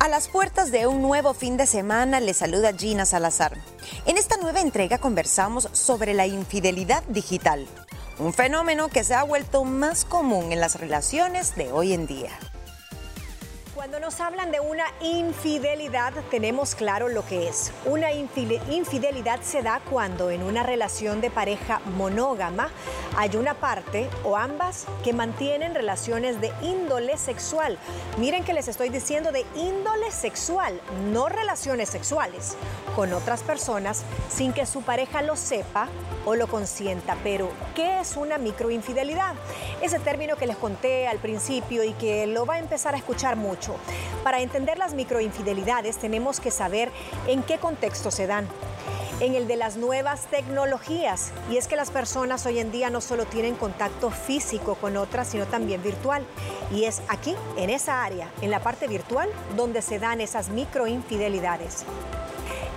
A las puertas de un nuevo fin de semana le saluda Gina Salazar. En esta nueva entrega conversamos sobre la infidelidad digital, un fenómeno que se ha vuelto más común en las relaciones de hoy en día. Cuando nos hablan de una infidelidad, tenemos claro lo que es. Una infidelidad se da cuando en una relación de pareja monógama hay una parte o ambas que mantienen relaciones de índole sexual. Miren que les estoy diciendo de índole sexual, no relaciones sexuales, con otras personas sin que su pareja lo sepa o lo consienta. Pero, ¿qué es una microinfidelidad? Ese término que les conté al principio y que lo va a empezar a escuchar mucho. Para entender las microinfidelidades tenemos que saber en qué contexto se dan en el de las nuevas tecnologías. Y es que las personas hoy en día no solo tienen contacto físico con otras, sino también virtual. Y es aquí, en esa área, en la parte virtual, donde se dan esas microinfidelidades.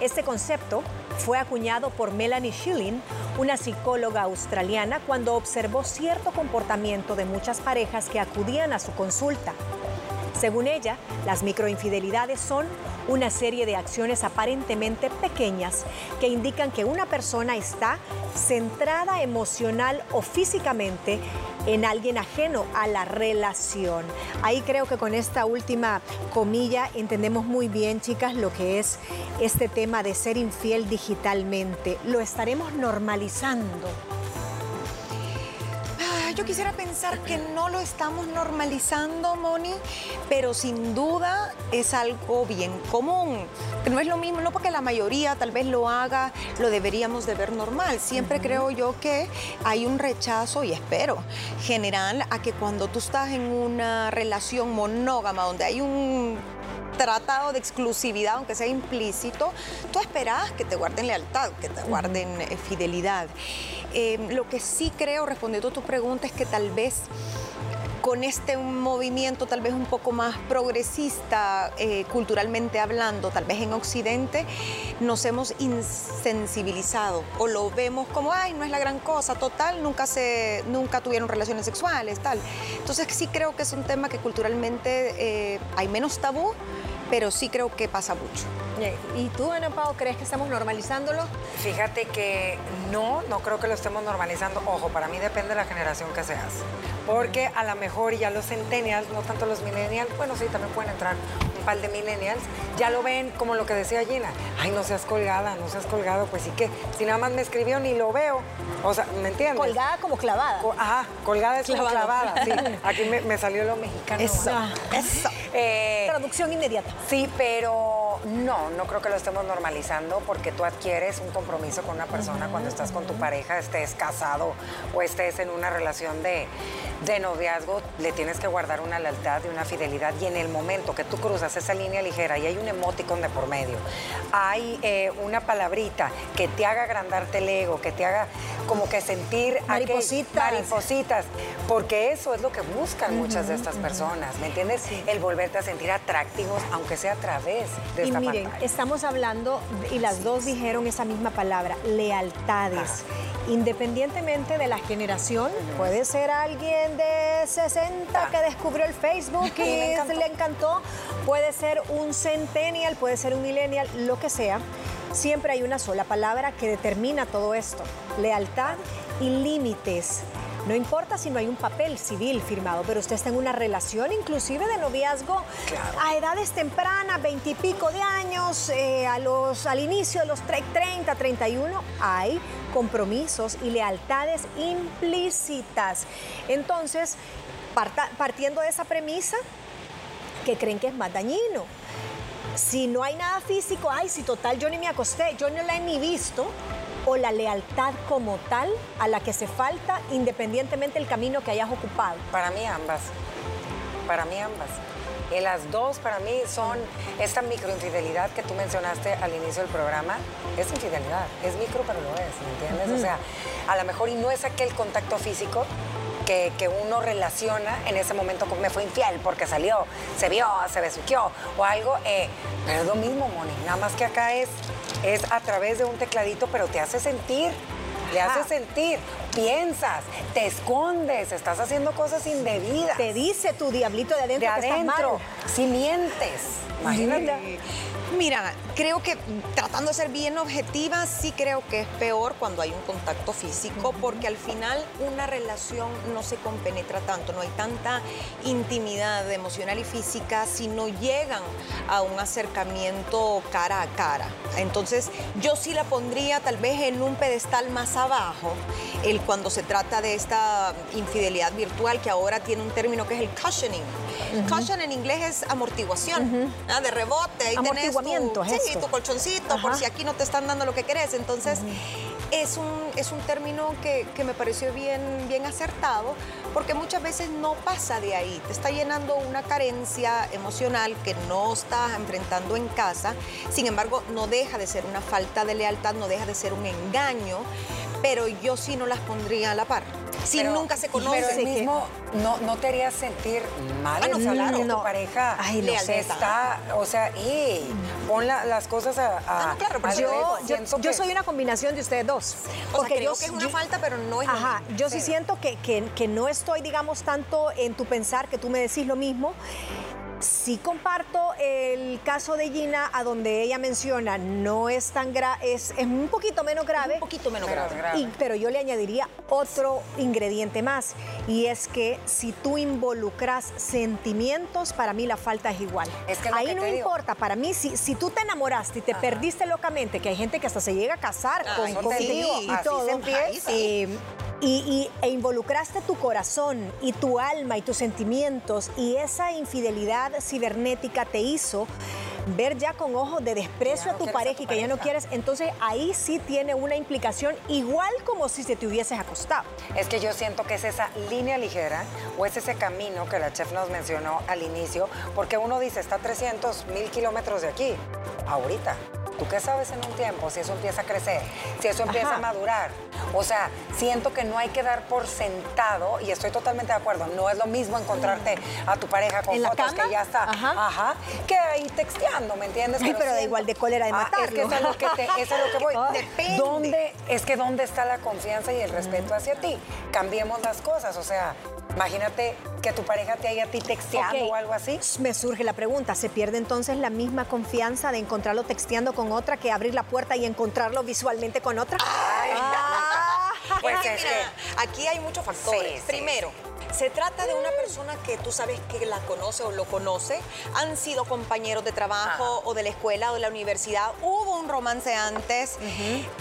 Este concepto fue acuñado por Melanie Schilling, una psicóloga australiana, cuando observó cierto comportamiento de muchas parejas que acudían a su consulta. Según ella, las microinfidelidades son una serie de acciones aparentemente pequeñas que indican que una persona está centrada emocional o físicamente en alguien ajeno a la relación. Ahí creo que con esta última comilla entendemos muy bien, chicas, lo que es este tema de ser infiel digitalmente. Lo estaremos normalizando yo quisiera pensar que no lo estamos normalizando, Moni, pero sin duda es algo bien común. No es lo mismo, no porque la mayoría tal vez lo haga, lo deberíamos de ver normal. Siempre creo yo que hay un rechazo, y espero, general a que cuando tú estás en una relación monógama, donde hay un tratado de exclusividad, aunque sea implícito, tú esperas que te guarden lealtad, que te guarden eh, fidelidad. Eh, lo que sí creo, respondiendo a tu pregunta, es que tal vez con este movimiento tal vez un poco más progresista, eh, culturalmente hablando, tal vez en Occidente, nos hemos insensibilizado o lo vemos como, ay, no es la gran cosa, total, nunca, se, nunca tuvieron relaciones sexuales, tal. Entonces sí creo que es un tema que culturalmente hay menos tabú pero sí creo que pasa mucho. ¿Y tú, Ana Pao, crees que estamos normalizándolo? Fíjate que no, no creo que lo estemos normalizando. Ojo, para mí depende de la generación que seas. Porque a lo mejor ya los centennials, no tanto los millennials, bueno, sí, también pueden entrar un par de millennials, ya lo ven como lo que decía Gina. Ay, no seas colgada, no seas colgado. Pues sí que si nada más me escribió ni lo veo. O sea, ¿me entiendes? Colgada como clavada. ajá, colgada es como clavada. Sí, aquí me, salió lo mexicano. Eso, eso. Eh, Traducción inmediata. Sí, pero no, no creo que lo estemos normalizando porque tú adquieres un compromiso con una persona cuando estás con tu pareja, estés casado o estés en una relación de, de noviazgo, le tienes que guardar una lealtad y una fidelidad. Y en el momento que tú cruzas esa línea ligera y hay un emoticon de por medio, hay eh, una palabrita que te haga agrandarte el ego, que te haga como que sentir maripositas, maripositas porque eso es lo que buscan muchas de estas personas, ¿me entiendes? El volverte a sentir atractivos, aunque sea a través de Y miren, estamos hablando, y las dos dijeron esa misma palabra, lealtades. Independientemente de la generación, puede ser alguien de 60 que descubrió el Facebook y le encantó, puede ser un centennial, puede ser un millennial, lo que sea. Siempre hay una sola palabra que determina todo esto, lealtad y límites. No importa si no hay un papel civil firmado, pero usted está en una relación inclusive de noviazgo a edades tempranas, veintipico de años, eh, a los, al inicio de los 30, 31, hay compromisos y lealtades implícitas. Entonces, partiendo de esa premisa, que creen que es más dañino. Si no hay nada físico, ay, si total yo ni me acosté, yo no la he ni visto, o la lealtad como tal a la que se falta independientemente del camino que hayas ocupado? Para mí ambas. Para mí ambas. Y las dos para mí son esta microinfidelidad que tú mencionaste al inicio del programa. Es infidelidad, es micro pero lo es, ¿me entiendes? O sea, a lo mejor y no es aquel contacto físico, que, uno relaciona en ese momento con me fue infiel porque salió, se vio, se besuqueó o algo, eh, pero es lo mismo, Moni, nada más que acá es, es a través de un tecladito, pero te hace sentir le haces sentir, piensas, te escondes, estás haciendo cosas indebidas. Te dice tu diablito de adentro de que adentro, estás mal. si mientes, imagínate. Mira, creo que tratando de ser bien objetiva, sí creo que es peor cuando hay un contacto físico, porque al final una relación no se compenetra tanto, no hay tanta intimidad emocional y física si no llegan a un acercamiento cara a cara. Entonces, yo sí la pondría tal vez en un pedestal más abajo, el cuando se trata de esta infidelidad virtual, que ahora tiene un término que es el cushioning. Cushion en inglés es amortiguación, ¿ah? de rebote. Ahí tenés tu, Amortiguamiento, es sí, tu colchoncito, por Ajá. si aquí no te están dando lo que querés. Entonces, es, un, es un término que, que me pareció bien, bien acertado, porque muchas veces no pasa de ahí. Te está llenando una carencia emocional que no estás enfrentando en casa. Sin embargo, no deja de ser una falta de lealtad, no deja de ser un engaño, pero yo sí no las pondría a la par. Si Pero- nunca se Pero conocen. el mismo, no, no te harías sentir mal Ah, no, No. tu pareja Ay, no sé. está, o sea, y pon la- las cosas a, a- Ah, claro, pero al yo-. Yo, yo soy una combinación de ustedes dos. O sea, creo que es una falta, pero no es lo Ajá, mismo. yo sí Sí. siento que, que- que no estoy, digamos, tanto en tu pensar, que tú me decís lo mismo. Sí comparto el caso de Gina, a donde ella menciona, no es tan grave, es, es un poquito menos grave. un poquito menos grave. grave. Y- pero yo le añadiría otro ingrediente más, y es que si tú involucras sentimientos, para mí la falta es igual. Es que es Ahí que no digo. importa, para mí, si, si tú te enamoraste y te perdiste locamente, que hay gente que hasta se llega a casar Ay, con, sí, contigo y así todo, se empieza. eh, y, y- e involucraste tu corazón y tu alma y tus sentimientos y esa infidelidad cibernética te hizo ver ya con ojos de desprecio a tu a pareja y que ya no quieres, entonces ahí sí tiene una implicación igual como si se te hubieses acostado. Es que yo siento que es esa línea ligera o es ese camino que la chef nos mencionó al inicio, porque uno dice, está a 300 mil kilómetros de aquí, ahorita. ¿Tú qué sabes en un tiempo si eso empieza a crecer, si eso empieza Ajá. a madurar? O sea, siento que no hay que dar por sentado, y estoy totalmente de acuerdo, no es lo mismo encontrarte a tu pareja con ¿En la fotos que ya está, Ajá. ajá, que ahí ¿me entiendes? Ay, pero da siento- igual de cólera de Ah, Es que matarlo. eso es lo que, te- eso es lo que voy. Depende. ¿Dónde, es que dónde está la confianza y el respeto hacia ti? Cambiemos las cosas, o sea, imagínate que tu pareja te haya a ti texteando o algo así. Me surge la pregunta, ¿se pierde entonces la misma confianza de encontrarlo texteando con otra que abrir la puerta y encontrarlo visualmente con otra? Ah. Pues Es que, es mira, aquí hay muchos factores. Sí, sí, Primero, se trata de una persona que tú sabes que la conoce o lo conoce, han sido compañeros de trabajo o de la escuela o de la universidad, hubo un romance antes,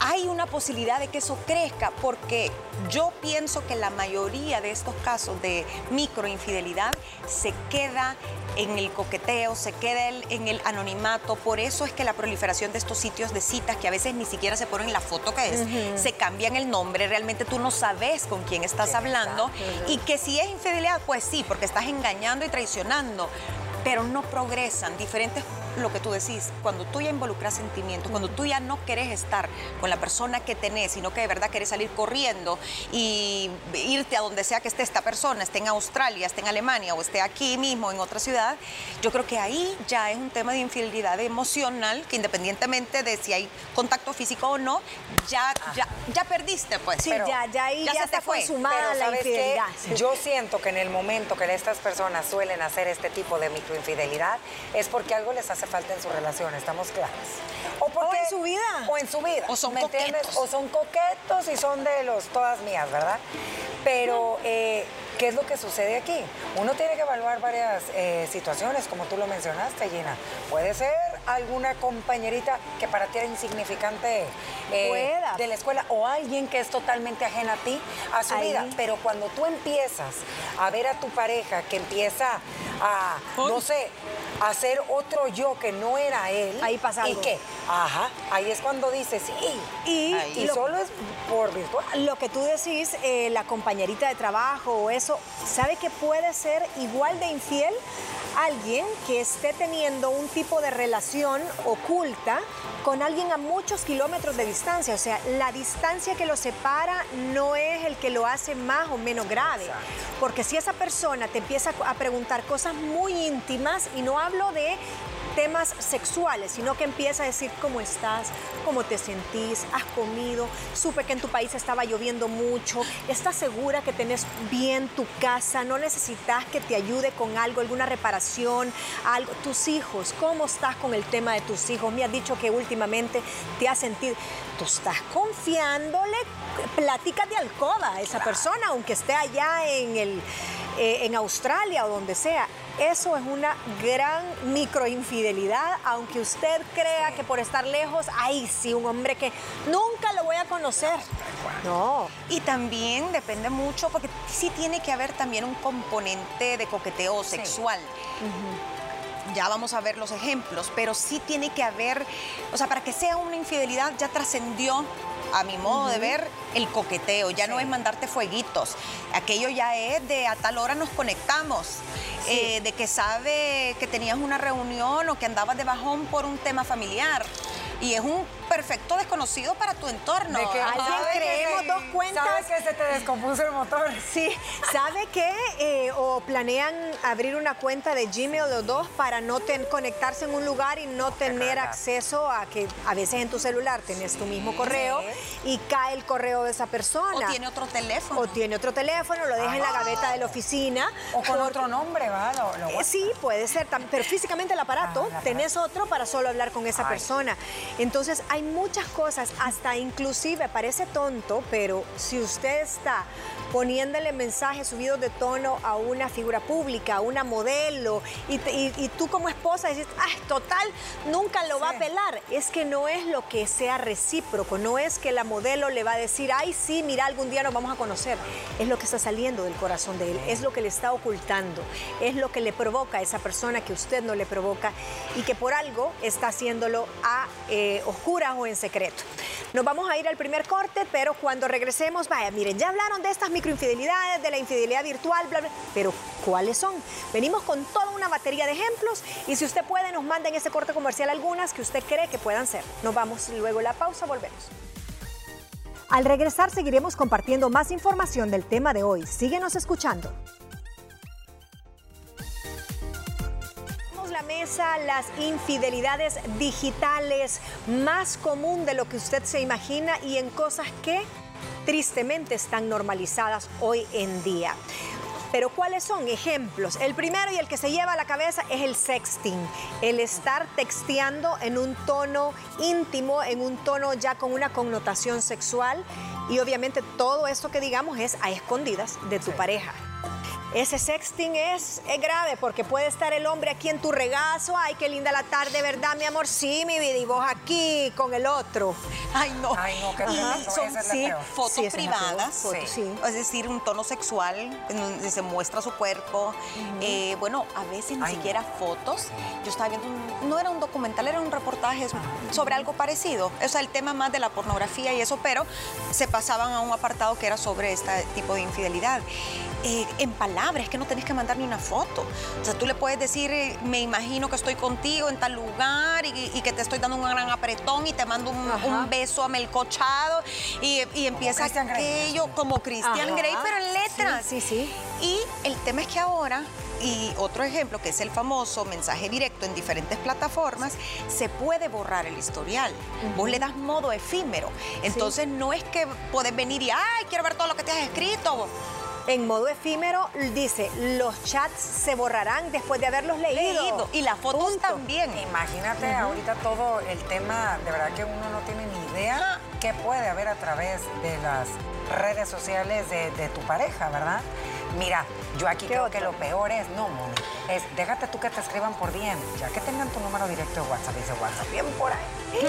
hay una posibilidad de que eso crezca porque yo pienso que la mayoría de estos casos de microinfidelidad se queda en el coqueteo, se queda el- en el anonimato, por eso es que la proliferación de estos sitios de citas que a veces ni siquiera se ponen la foto que es, se cambian el nombre, realmente tú no sabes con quién estás ¿Quién hablando. Está? y que si es infidelidad, pues sí, porque estás engañando y traicionando, pero no progresan, diferentes lo que tú decís, cuando tú ya involucras sentimientos, cuando tú ya no querés estar con la persona que tenés, sino que de verdad querés salir corriendo y irte a donde sea que esté esta persona, esté en Australia, esté en Alemania o esté aquí mismo en otra ciudad, yo creo que ahí ya es un tema de infidelidad emocional que independientemente de si hay contacto físico o no, ya, ya, ya perdiste pues. Sí, Pero ya, ya ahí ya, ya se está te fue. consumada Pero la ¿sabes qué? infidelidad. Sí. Yo siento que en el momento que estas personas suelen hacer este tipo de microinfidelidad es porque algo les hace falta en su relación, ¿estamos claros? O, porque- en su vida. O en su vida. O son ¿me entiendes? coquetos. O son coquetos y son de los todas mías, ¿verdad? Pero, eh, ¿qué es lo que sucede aquí? Uno tiene que evaluar varias eh, situaciones, como tú lo mencionaste, Gina. Puede ser alguna compañerita que para ti era insignificante eh, de la escuela o alguien que es totalmente ajena a ti, a su Ahí. vida. Pero cuando tú empiezas a ver a tu pareja que empieza a, no sé, hacer otro yo que no era él. Ahí pasa ¿Y qué? Ajá, ahí es cuando dices, sí. Y, Y lo, solo es por virtual. lo que tú decís, eh, la compañerita de trabajo o eso, ¿sabe que puede ser igual de infiel? Alguien que esté teniendo un tipo de relación oculta con alguien a muchos kilómetros de distancia. O sea, la distancia que lo separa no es el que lo hace más o menos grave. Porque si esa persona te empieza a preguntar cosas muy íntimas, y no hablo de temas sexuales, sino que empieza a decir cómo estás, cómo te sentís, has comido, supe que en tu país estaba lloviendo mucho, estás segura que tenés bien tu casa, no necesitas que te ayude con algo, alguna reparación, algo. Tus hijos, ¿cómo estás con el tema de tus hijos? Me has dicho que últimamente te has sentido, tú estás confiándole pláticas de alcoba a esa persona, aunque esté allá en, el, eh, en Australia o donde sea. Eso es una gran microinfidelidad, aunque usted crea que por estar lejos, ay, sí, un hombre que nunca lo voy a conocer. No. Y también depende mucho, porque sí tiene que haber también un componente de coqueteo sexual. Ya vamos a ver los ejemplos, pero sí tiene que haber, o sea, para que sea una infidelidad ya trascendió a mi modo de ver, el coqueteo. Ya no es mandarte fueguitos. Aquello ya es de a tal hora nos conectamos. Eh, de que sabe que tenías una reunión o que andabas de bajón por un tema familiar. Y es un perfecto desconocido para tu entorno. De que alguien creemos dos cuentas. ¿Sabes que se te descompuso el motor? Sí, ¿sabe qué? Eh, o planean abrir una cuenta de Gmail los dos para no conectarse en un lugar y no tener acceso a que a veces en tu celular tenés tu mismo correo y cae el correo de esa persona. O tiene otro teléfono. O tiene otro teléfono, lo deja en la ah. gaveta de la oficina. O con otro nombre, ¿va? Eh, sí, puede ser, pero físicamente el aparato, ah, tenés otro para solo hablar con esa persona. Entonces hay muchas cosas, hasta inclusive parece tonto, pero si usted está poniéndole mensajes subidos de tono a una figura pública, a una modelo, y, tú como esposa dices, ah, total, nunca lo va a pelar. Es que no es lo que sea recíproco, no es que la modelo le va a decir, ay, sí, mira, algún día nos vamos a conocer. Es lo que está saliendo del corazón de él, es lo que le está ocultando, es lo que le provoca a esa persona que usted no le provoca y que por algo está haciéndolo a eh, oscuras o en secreto. Nos vamos a ir al primer corte, pero cuando regresemos, vaya, miren, ya hablaron de estas microinfidelidades, de la infidelidad virtual, bla, bla, pero ¿cuáles son? Venimos con toda una batería de ejemplos y si usted puede, nos manda en ese corte comercial algunas que usted cree que puedan ser. Nos vamos luego la pausa, volvemos. Al regresar seguiremos compartiendo más información del tema de hoy. Síguenos escuchando. la mesa las infidelidades digitales, más común de lo que usted se imagina y en cosas que tristemente están normalizadas hoy en día. Pero ¿cuáles son ejemplos? El primero y el que se lleva a la cabeza es el sexting, el estar texteando en un tono íntimo, en un tono ya con una connotación sexual y obviamente todo esto que digamos es a escondidas de tu pareja. Ese sexting es, grave porque puede estar el hombre aquí en tu regazo. Ay, qué linda la tarde, ¿verdad, mi amor? Sí, mi vida. Y vos aquí con el otro. Ay, no. Ay, no, qué y son sí, fotos privadas. Es decir, un tono sexual en donde se muestra su cuerpo. Eh, bueno, a veces ni siquiera fotos. Yo estaba viendo, no era un documental, era un reportaje sobre algo parecido. O sea, el tema más de la pornografía y eso, pero se pasaban a un apartado que era sobre este tipo de infidelidad. Eh, en palabras, es que no tenés que mandar ni una foto. O sea, tú le puedes decir, eh, me imagino que estoy contigo en tal lugar y, que te estoy dando un gran apretón y te mando un, beso amelcochado y, y empieza aquello como Christian Grey, pero en letras. Sí, sí, Y el tema es que ahora y otro ejemplo, que es el famoso mensaje directo en diferentes plataformas, se puede borrar el historial. Vos le das modo efímero. Entonces no es que podés venir y, ay, quiero ver todo lo que te has escrito en modo efímero dice, los chats se borrarán después de haberlos leído. Y las fotos también. Imagínate ahorita todo el tema, de verdad que uno no tiene ni idea qué puede haber a través de las redes sociales de, tu pareja, ¿verdad? Mira, yo aquí creo que lo peor es, no, Moni, es déjate tú que te escriban por bien, ya que tengan tu número directo de WhatsApp, dice WhatsApp, bien por ahí.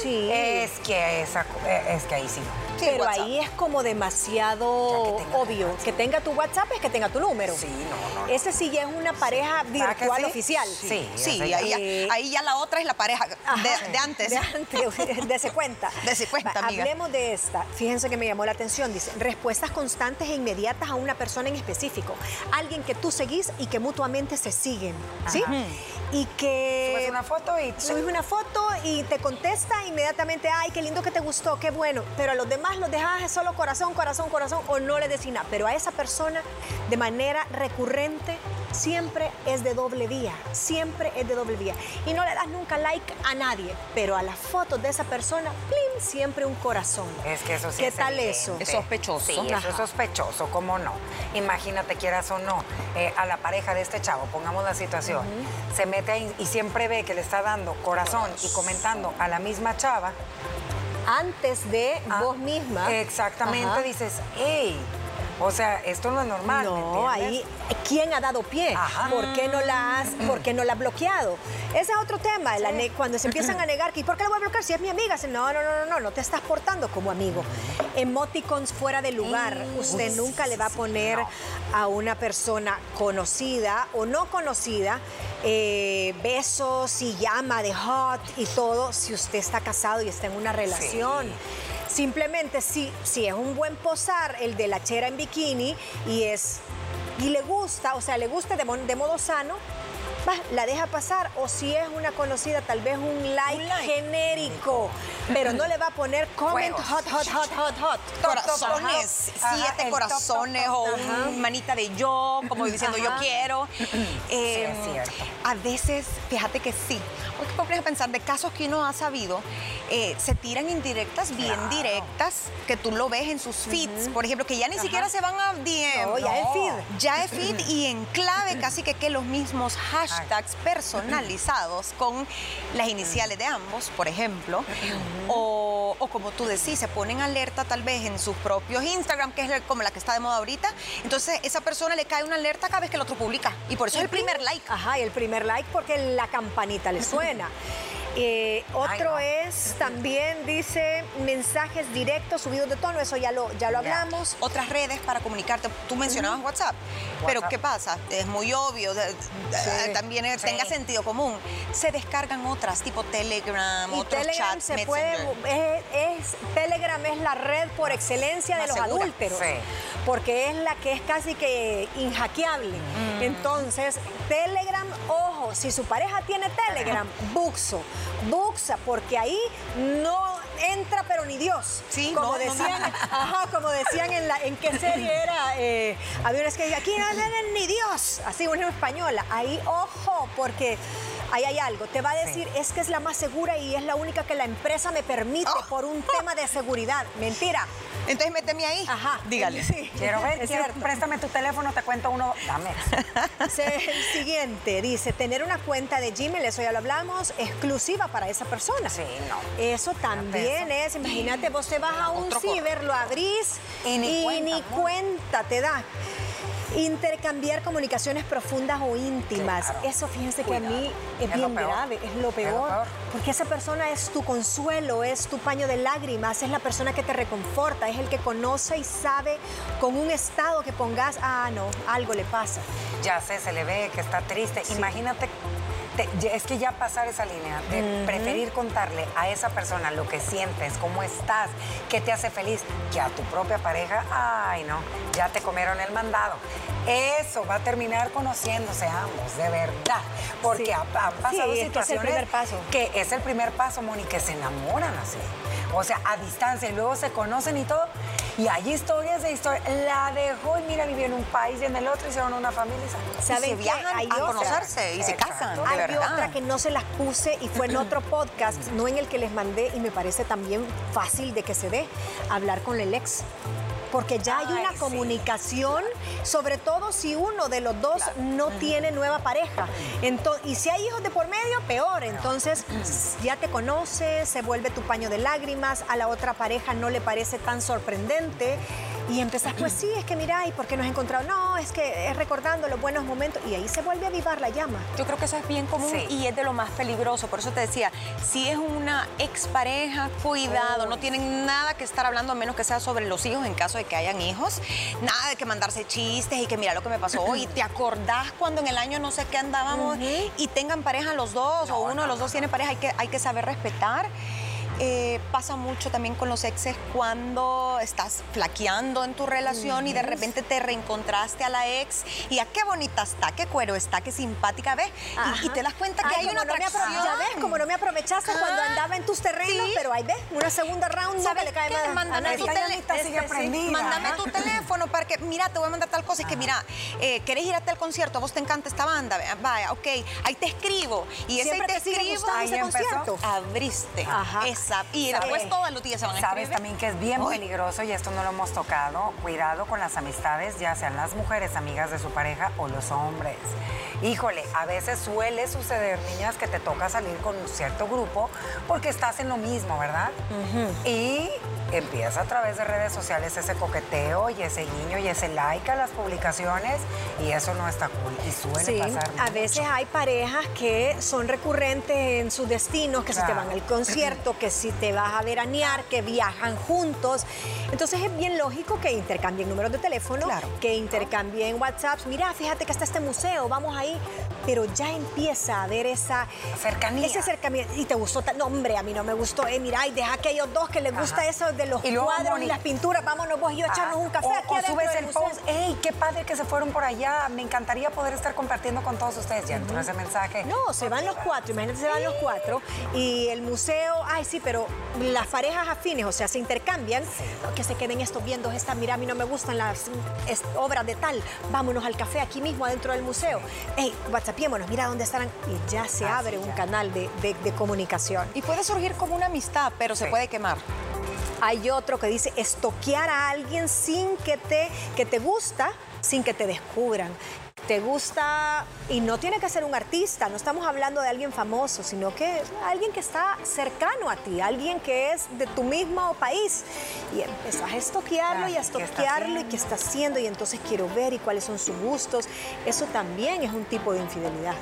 Sí. Es que, esa, es que ahí sí pero ahí es como demasiado obvio. Que tenga tu WhatsApp es que tenga tu número. Sí, no, no. Ese sí ya es una pareja virtual oficial. Sí, sí, ahí, ya, la otra es la pareja de, antes. De antes, de se cuenta. De se cuenta, amiga. Hablemos de esta. Fíjense que me llamó la atención. Dice, respuestas constantes e inmediatas a una persona en específico. Alguien que tú seguís y que mutuamente se siguen. ¿Sí? y que... Subes una foto y... Subes una foto y te contesta inmediatamente, ay, qué lindo que te gustó, qué bueno. Pero a los demás los dejas solo corazón, corazón, corazón o no le decís nada. Pero a esa persona, de manera recurrente, siempre es de doble vía, siempre es de doble vía. Y no le das nunca like a nadie, pero a las fotos de esa persona, ¡plim! siempre un corazón. Es que eso sí ¿Qué es tal evidente. eso? Es sospechoso. Sí, eso es sospechoso, ¿cómo no? Imagínate, quieras o no, eh, a la pareja de este chavo, pongamos la situación, se mete ahí y siempre ve que le está dando corazón y comentando a la misma chava. Antes de ah, vos misma. Exactamente, Ajá. dices, hey, o sea, esto no es normal. ¿me No, ahí, ¿quién ha dado pie? Ajá. ¿Por qué no la has, por qué no la has bloqueado? Ese es otro tema, cuando se empiezan a negar, que ¿por qué la voy a bloquear si es mi amiga? No, no, no, no, no, no te estás portando como amigo. Emoticons fuera de lugar. Usted nunca le va a poner a una persona conocida o no conocida eh, besos y llama de hot y todo si usted está casado y está en una relación. Simplemente si, si es un buen posar el de la chera en bikini y es y le gusta, o sea, le gusta de, modo sano, la deja pasar. O si es una conocida, tal vez un like, Un like. genérico, pero no le va a poner comment hot, hot, hot, hot, hot. corazones, Ajá, siete corazones top, top, o un manita de yo, como diciendo yo quiero. Eh, es cierto. A veces, fíjate que sí, porque pones a pensar de casos que uno ha sabido, eh, se tiran indirectas bien Claro. directas, que tú lo ves en sus feeds, por ejemplo, que ya ni siquiera se van a DM. No, ya es feed. Ya es feed y en clave casi que, que los mismos hashtags personalizados con las iniciales de ambos, por ejemplo. o, o como tú decís, se ponen alerta tal vez en sus propios Instagram, que es como la que está de moda ahorita. Entonces, esa persona le cae una alerta cada vez que el otro publica. Y por eso es el primer like. Ajá, y el primer like porque la campanita le suena. buena. Eh, otro no. es también, dice, mensajes directos, subidos de tono, eso ya lo, ya lo Ya. hablamos. Otras redes para comunicarte. Tú mencionabas WhatsApp, pero. ¿qué pasa? Es muy obvio, también tenga sentido común. Se descargan otras, tipo Telegram, Y otros Telegram chats, se puede, es, es- Telegram es la red por excelencia de los segura. adúlteros, Sí. porque es la que es casi que inhackeable. Entonces, Telegram, ojo, si su pareja tiene Telegram, buxo, buxa, porque ahí no entra pero ni Dios. Sí, como no, decían, no. ajá, como decían en la, en qué serie era, eh, había una que aquí no entra ni Dios, así una española, ahí ojo, porque ahí hay algo, te va a decir, es que es la más segura y es la única que la empresa me permite Oh. por un tema de seguridad. Mentira. Entonces, méteme ahí. Ajá. Dígale. Sí. Quiero ver, quiero- cierto. préstame tu teléfono, te cuento uno. Dame. El siguiente dice tener una cuenta de Gmail, eso ya lo hablamos, exclusiva para esa persona. Sí, no. Eso también es, imagínate, vos te vas a un ciber, lo abrís Y ni cuenta, ni cuenta te da. Intercambiar comunicaciones profundas o íntimas. Claro. Eso fíjense que a mí es, bien grave, es lo Es lo peor. peor. Porque esa persona es tu consuelo, es tu paño de lágrimas, es la persona que te reconforta, es el que conoce y sabe con un estado que pongas, ah, no, algo le pasa. Ya sé, se le ve que está triste. Imagínate, te- es que ya pasar esa línea de preferir contarle a esa persona lo que sientes, cómo estás, qué te hace feliz, que a tu propia pareja, ay no, ya te comieron el mandado. Eso va a terminar conociéndose ambos, de verdad. Porque Sí. ha- han pasado Sí, es que es el situaciones primer paso. que es el primer paso, Moni, que se enamoran así. O sea, a distancia y luego se conocen y todo. Y hay historias de historia. La dejó y mira, vivió en un país y en el otro, hicieron una familia. y se- viajan Hay a otra. conocerse y se casan, de Hay verdad. otra que no se las puse y fue en otro podcast, no en el que les mandé y me parece también fácil de que se dé, hablar con el ex. Porque ya hay Ay, una sí. comunicación, sobre todo si uno de los dos no tiene nueva pareja. Ento- y si hay hijos de por medio, peor. Entonces ya te conoces, se vuelve tu paño de lágrimas, a la otra pareja no le parece tan sorprendente. Y empezás, pues sí, es que mira, ¿y por qué nos encontrado? No, es que es recordando los buenos momentos. Y ahí se vuelve a avivar la llama. Yo creo que eso es bien común Sí. y es de lo más peligroso. Por eso te decía, si es una expareja, cuidado, no tienen nada que estar hablando a menos que sea sobre los hijos en caso de que hayan hijos. Nada de que mandarse chistes y que mira lo que me pasó hoy. ¿Te acordás cuando en el año no sé qué andábamos y tengan pareja los dos o uno de los dos tiene pareja? Hay que, hay que saber respetar. Eh, pasa mucho también con los exes cuando estás flaqueando en tu relación y de repente te reencontraste a la ex y a qué bonita está, qué cuero está, qué simpática ves y, y te das cuenta que Ay, hay una no atracción. ya ves, como no me aprovechaste cuando Ah, andaba en tus terrenos, sí. pero ahí ves, una segunda round ¿Sabes le cae a Mándame tu tele- este. Mándame tu teléfono para que, mira, te voy a mandar tal cosa. Es que, mira, eh, ¿querés ir a tal concierto? ¿A vos te encanta esta banda? Vaya, ok, ahí te escribo. Y ese ahí te escribo. ese concierto. Abriste. Ajá. Y después todos los días se van a Sabes escribir. también que es bien Uy. peligroso y esto no lo hemos tocado. Cuidado con las amistades, ya sean las mujeres amigas de su pareja o los hombres. Híjole, a veces suele suceder, niñas, que te toca salir con un cierto grupo porque estás en lo mismo, ¿verdad? Y empieza a través de redes sociales ese coqueteo y ese guiño y ese like a las publicaciones y eso no está cool y suele Sí, pasar. a mucho. veces hay parejas que son recurrentes en sus destinos, que si te van al concierto, que si te vas a veranear, que viajan juntos. Entonces es bien lógico que intercambien números de teléfono, Claro. que intercambien WhatsApps. Mira, fíjate que está este museo, vamos ahí. Pero ya empieza a haber esa Cercanía. Ese acercamiento. Y te gustó, no, hombre, a mí no me gustó. Eh, mira, y deja a aquellos dos que les gusta eso de los Y luego, cuadros Moni, y las pinturas. Vámonos vos y yo a echarnos Ajá. un café o, aquí o adentro subes del el post, ¡Ey, qué padre que se fueron por allá! Me encantaría poder estar compartiendo con todos ustedes. Ya entró ese mensaje. No, se van los cuatro, imagínate, se van los cuatro. Y el museo, ay, sí, pero las parejas afines, o sea, se intercambian. No, que se queden estos viendo esta, mira, a mí no me gustan las obras de tal. Vámonos al café aquí mismo adentro del museo. Ey, whatsappiémonos, mira dónde estarán. Y ya se Ah, abre sí, un canal de, de- de comunicación. Y puede surgir como una amistad, pero se puede quemar. Hay otro que dice estoquear a alguien sin que te, que te gusta, sin que te descubran. Te gusta, y no tiene que ser un artista, no estamos hablando de alguien famoso, sino que alguien que está cercano a ti, alguien que es de tu mismo país. Y empezás a estoquearlo Claro, y a ¿qué está estoquearlo y qué está haciendo, y entonces quiero ver y cuáles son sus gustos. Eso también es un tipo de infidelidad.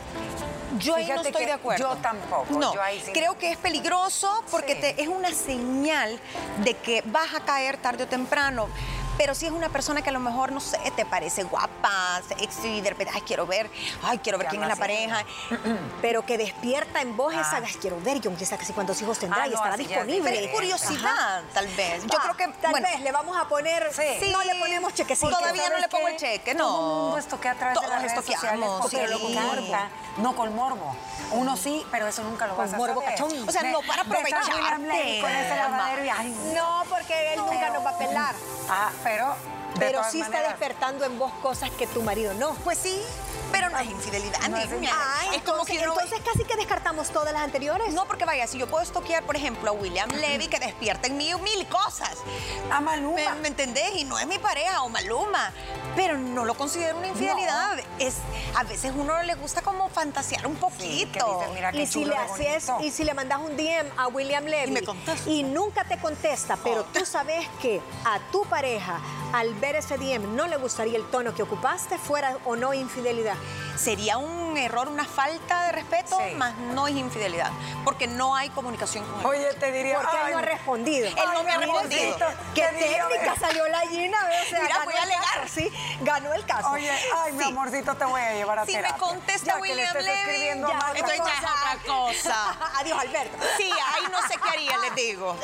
Yo ahí no estoy de acuerdo. yo tampoco, No, yo ahí sí creo no. que es peligroso porque Sí. te- es una señal de que vas a caer tarde o temprano. Pero si es una persona que a lo mejor, no sé, te parece guapa, sexy, de repente, ay, quiero ver, ay, quiero ver quién es la pareja. Pero que despierta en vos esa, Ah. "Ay, quiero ver, yo quizás casi cuántos hijos tendrá Ah, y estará disponible. Pero es curiosidad, tal vez. Yo Ah, creo que, tal bueno, vez le vamos a poner, Sí. no le ponemos chequecito. Todavía no ¿sabes le pongo el cheque, no. Todo el mundo estoquea a través de Todos las redes sociales sí. No con morbo. Uno sí, pero eso nunca lo Con vas a morbo saber. cachón. O sea, no para ves a William Levy con ese aprovecharte, lavadero y ay, No, porque él nunca nos va a pelar. Ah, pero de Pero sí está despertando en vos cosas que tu marido no. Pues sí, pero no es infidelidad, No es niña. Ah, es como entonces, que entonces casi que descartamos todas las anteriores. No, porque vaya, si yo puedo estoquear, por ejemplo, a William Levy, que despierta en mí mil cosas. A Maluma. ¿Me, me entendés? Y no es mi pareja o Maluma. Pero no lo considero una infidelidad. Es, a veces uno le gusta como fantasear un Sí, poquito. que dices, mira qué Y si, le haces, y si le mandas un DM a William Levy Y me contesta. y nunca te contesta, pero Oh. tú sabes que a tu pareja, al ver ese DM, no le gustaría el tono que ocupaste, fuera o no infidelidad. Sería un error, una falta de respeto, Sí. más no es infidelidad. Porque no hay comunicación con él. Oye, te diría. Porque él no ha respondido. Él no me ha respondido. Qué técnica salió la Gina. O sea, Mira, voy a alegar. Sí, ganó el caso. Oye, ay, mi amorcito, te voy a llevar a Si me terapia. contesta Ya que le William estés Levy, escribiendo ya, mal, entonces ya es otra cosa. Adiós, Alberto. Sí, ahí no sé qué haría, les digo.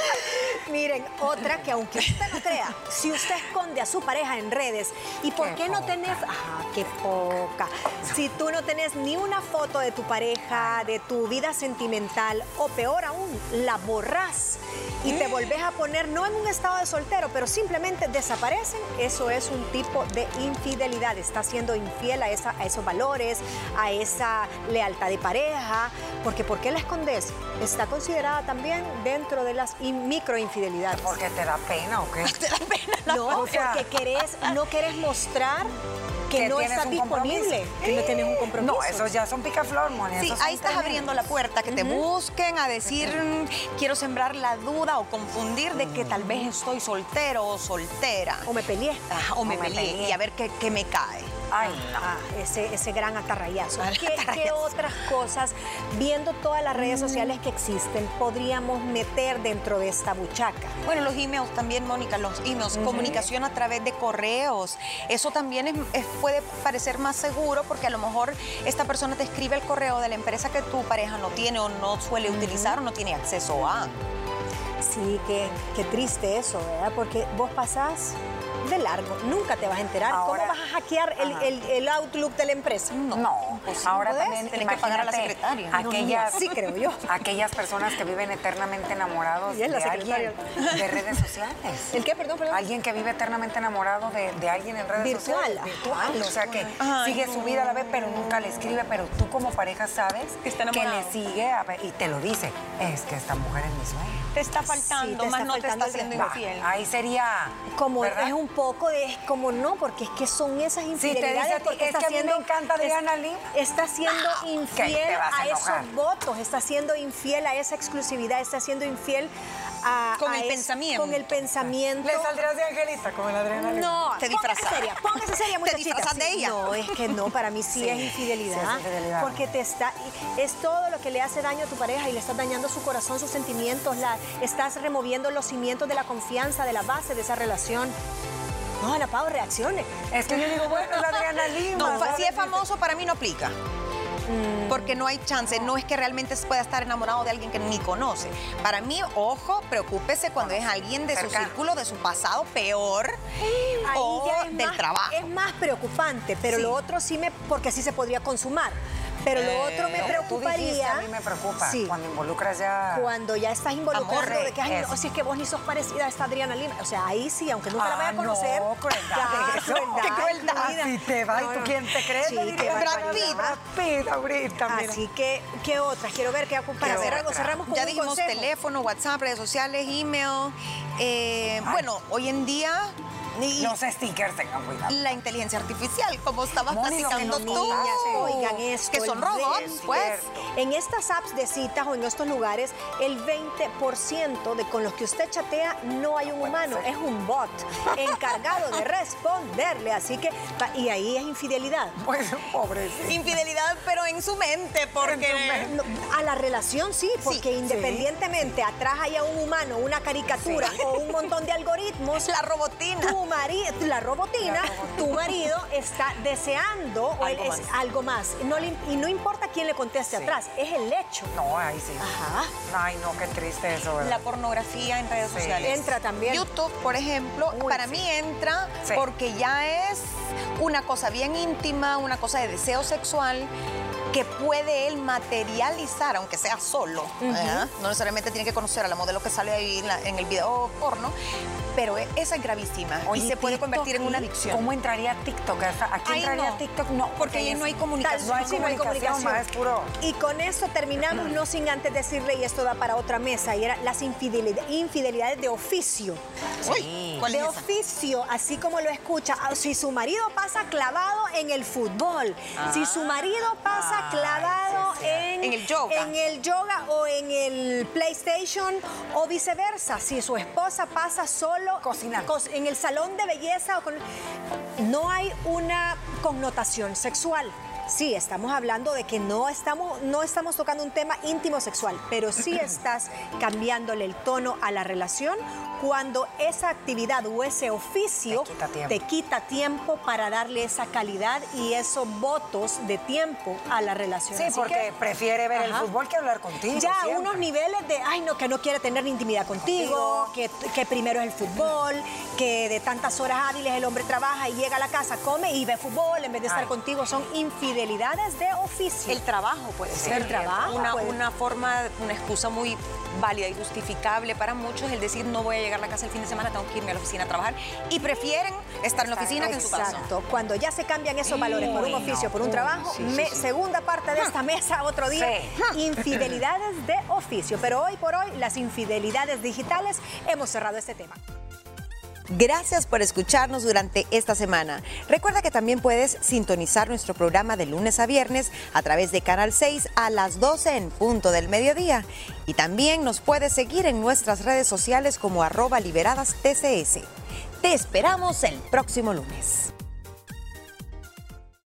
Miren, otra que aunque usted no crea, si usted esconde a su pareja en redes, ¿y por Qué qué, no tenés, ajá, qué poca, si tú no tenés ni una foto de tu pareja, de tu vida sentimental, o peor aún, la borrás y te volvés a poner, no en un estado de soltero, pero simplemente desaparecen, eso es un tipo de infidelidad, está siendo infiel a, esa, a esos valores, a esa lealtad de pareja, porque ¿por qué la escondes? Está considerada también dentro de las in- microinfidelidades. Porque te da pena o qué. Te da pena. la No, O sea- porque querés, no querés mostrar que, Que no estás disponible, que no tienes un compromiso. No, esos ya son picaflor, Moni. Sí, ahí estás tremendos. abriendo la puerta, que te busquen a decir, mm, quiero sembrar la duda o confundir de que tal vez estoy soltero o soltera. O me peleé. Ah, o me me peleé peleé. y a ver qué, qué me cae. Ay, no. Ah, ese, ese gran atarrayazo. ¿Qué, qué otras cosas, viendo todas las redes sociales que existen, podríamos meter dentro de esta buchaca? Bueno, los emails también, Mónica, los emails, comunicación a través de correos. Eso también es- es- puede parecer más seguro porque a lo mejor esta persona te escribe el correo de la empresa que tu pareja no tiene o no suele utilizar o no tiene acceso a. Sí, qué, qué triste eso, ¿verdad? Porque vos pasás de largo, nunca te vas a enterar. Ahora- ¿Cómo vas a hackear el, el- el Outlook de la empresa? No, pues ahora no también que pagar a la secretaria. Aquellas, No, sí, creo yo. Aquellas personas que viven eternamente enamorados de alguien de redes sociales. ¿El qué? Perdón, perdón. Alguien que vive eternamente enamorado de, de alguien en redes Virtual. sociales. Virtual. O sea que Ay, sigue no. su vida a la vez, pero nunca le escribe. Pero tú como pareja sabes Que está que enamorado. le sigue a ver, y te lo dice. Es que esta mujer es mi sueño. Te está Sí, faltando, te más está no te está Va, infiel. ahí sería. Como ¿verdad? es un poco de, es como no, porque es que son esas infidelidades. ti, porque es está que a mí me encanta Adriana Lima. Está siendo que infiel a esos votos, está siendo infiel a esa exclusividad, está siendo infiel a. Con a el es- pensamiento. Con el pensamiento. ¿Le saldrías de Angelita como el Adriana Lima? No, Te disfrazas. seria, póngase seria, Te disfrazas de ella. No, es que no, para mí sí, Sí, es infidelidad. sí es infidelidad. Porque te está, es todo lo que le hace daño a tu pareja y le estás dañando su corazón, sus sentimientos, la, estás removiendo los cimientos de la confianza, de la base de esa relación. No, Ana Pau, reaccione. Es que yo digo, bueno, es Adriana Lima. No, si es famoso, para mí no aplica. Porque no hay chance, no es que realmente pueda estar enamorado de alguien que ni conoce. Para mí, ojo, preocúpese cuando es alguien de su círculo, de su pasado, peor, Ahí o del más, trabajo. Es más preocupante, pero Sí. lo otro sí me, porque sí se podría consumar. Pero lo otro me Eh, tú dijiste, preocuparía. a mí me preocupa. Sí. Cuando involucras ya. Cuando ya estás involucrando Amor, de que, ay, no, si es que vos ni sos parecida a esta Adriana Lima. O sea, ahí sí, aunque nunca la vaya a Ah, conocer. No, crueldad. ya, eso. crueldad Qué crueldad. Así te va. No, ¿Y tú no. quién te crees? Sí, diría, Brad. Pitt. Ahorita, mira. Así que, ¿qué otras? Quiero ver qué para ¿Qué cerrar, otra? cerramos con Ya un dijimos consejo. teléfono, WhatsApp, redes sociales, email. Eh, bueno, hoy en día y Los stickers tengan cuidado. la inteligencia artificial, como estabas platicando tú. Niñas, oigan esto. Que son robots, pues. En estas apps de citas o en estos lugares, el 20% de con los que usted chatea no hay un humano, es un bot encargado de responderle. Así que, y ahí es infidelidad. Pues, pobrecito. Infidelidad, pero en su mente, porque... A la relación sí, porque Sí, independientemente atrás haya un humano, una caricatura Sí. o un montón de algoritmos, La robotina. Tu marido, la robotina, tu marido está deseando o él es más. algo más. No le- y no importa quién le conteste Sí. atrás, es el hecho. No, ahí sí. Ajá. Ay, no, qué triste eso, ¿verdad? La pornografía en redes Sí. sociales. Entra también. YouTube, por ejemplo, Uy, para sí. mí entra Sí. porque ya es una cosa bien íntima, una cosa de deseo sexual que puede él materializar, aunque sea solo. No necesariamente tiene que conocer a la modelo que sale ahí en, la- en el video porno, pero e- esa es gravísima Oye, y se puede convertir en una ¿y adicción. ¿Cómo entraría TikTok? ¿Aquí entraría no. TikTok? No, Porque ahí no hay comunicación. No hay Sí, no hay comunicación, comunicación. Y con eso terminamos, no sin antes decirle, y esto da para otra mesa, y era las infidelidad- infidelidades de oficio. ¿cuál de es esa? oficio, así como lo escucha, ah, si su marido pasa clavado en el fútbol, si su marido pasa Clavado en, En el yoga. en el yoga o en el PlayStation o viceversa, si su esposa pasa solo Cocinando. cos- en el salón de belleza o con- no hay una connotación sexual. Sí, estamos hablando de que no estamos, no estamos tocando un tema íntimo sexual, pero sí estás cambiándole el tono a la relación cuando esa actividad o ese oficio Te quita tiempo. te quita tiempo para darle esa calidad y esos votos de tiempo a la relación. Sí, Así porque que- prefiere ver el fútbol que hablar contigo. ya siempre. unos niveles de, ay, no, que no quiere tener intimidad contigo, que, que primero es el fútbol, que de tantas horas hábiles el hombre trabaja y llega a la casa, come y ve fútbol en vez de estar Ay. contigo. Son infidelidades de oficio. El trabajo puede ser. El trabajo Una, puede- una forma, una excusa muy válida y justificable para muchos el decir no voy a llegar a la casa el fin de semana, tengo que irme a la oficina a trabajar. Y prefieren estar en la oficina que en su casa. Exacto. Cuando ya se cambian esos valores por un oficio, por un trabajo, sí, me- sí, sí. segunda parte de esta mesa otro día, infidelidades de oficio. Pero hoy por hoy, las infidelidades digitales, hemos cerrado este tema. Gracias por escucharnos durante esta semana. Recuerda que también puedes sintonizar nuestro programa de lunes a viernes a través de Canal 6 a las 12 en punto del mediodía. Y también nos puedes seguir en nuestras redes sociales como arroba liberadas TCS. Te esperamos el próximo lunes.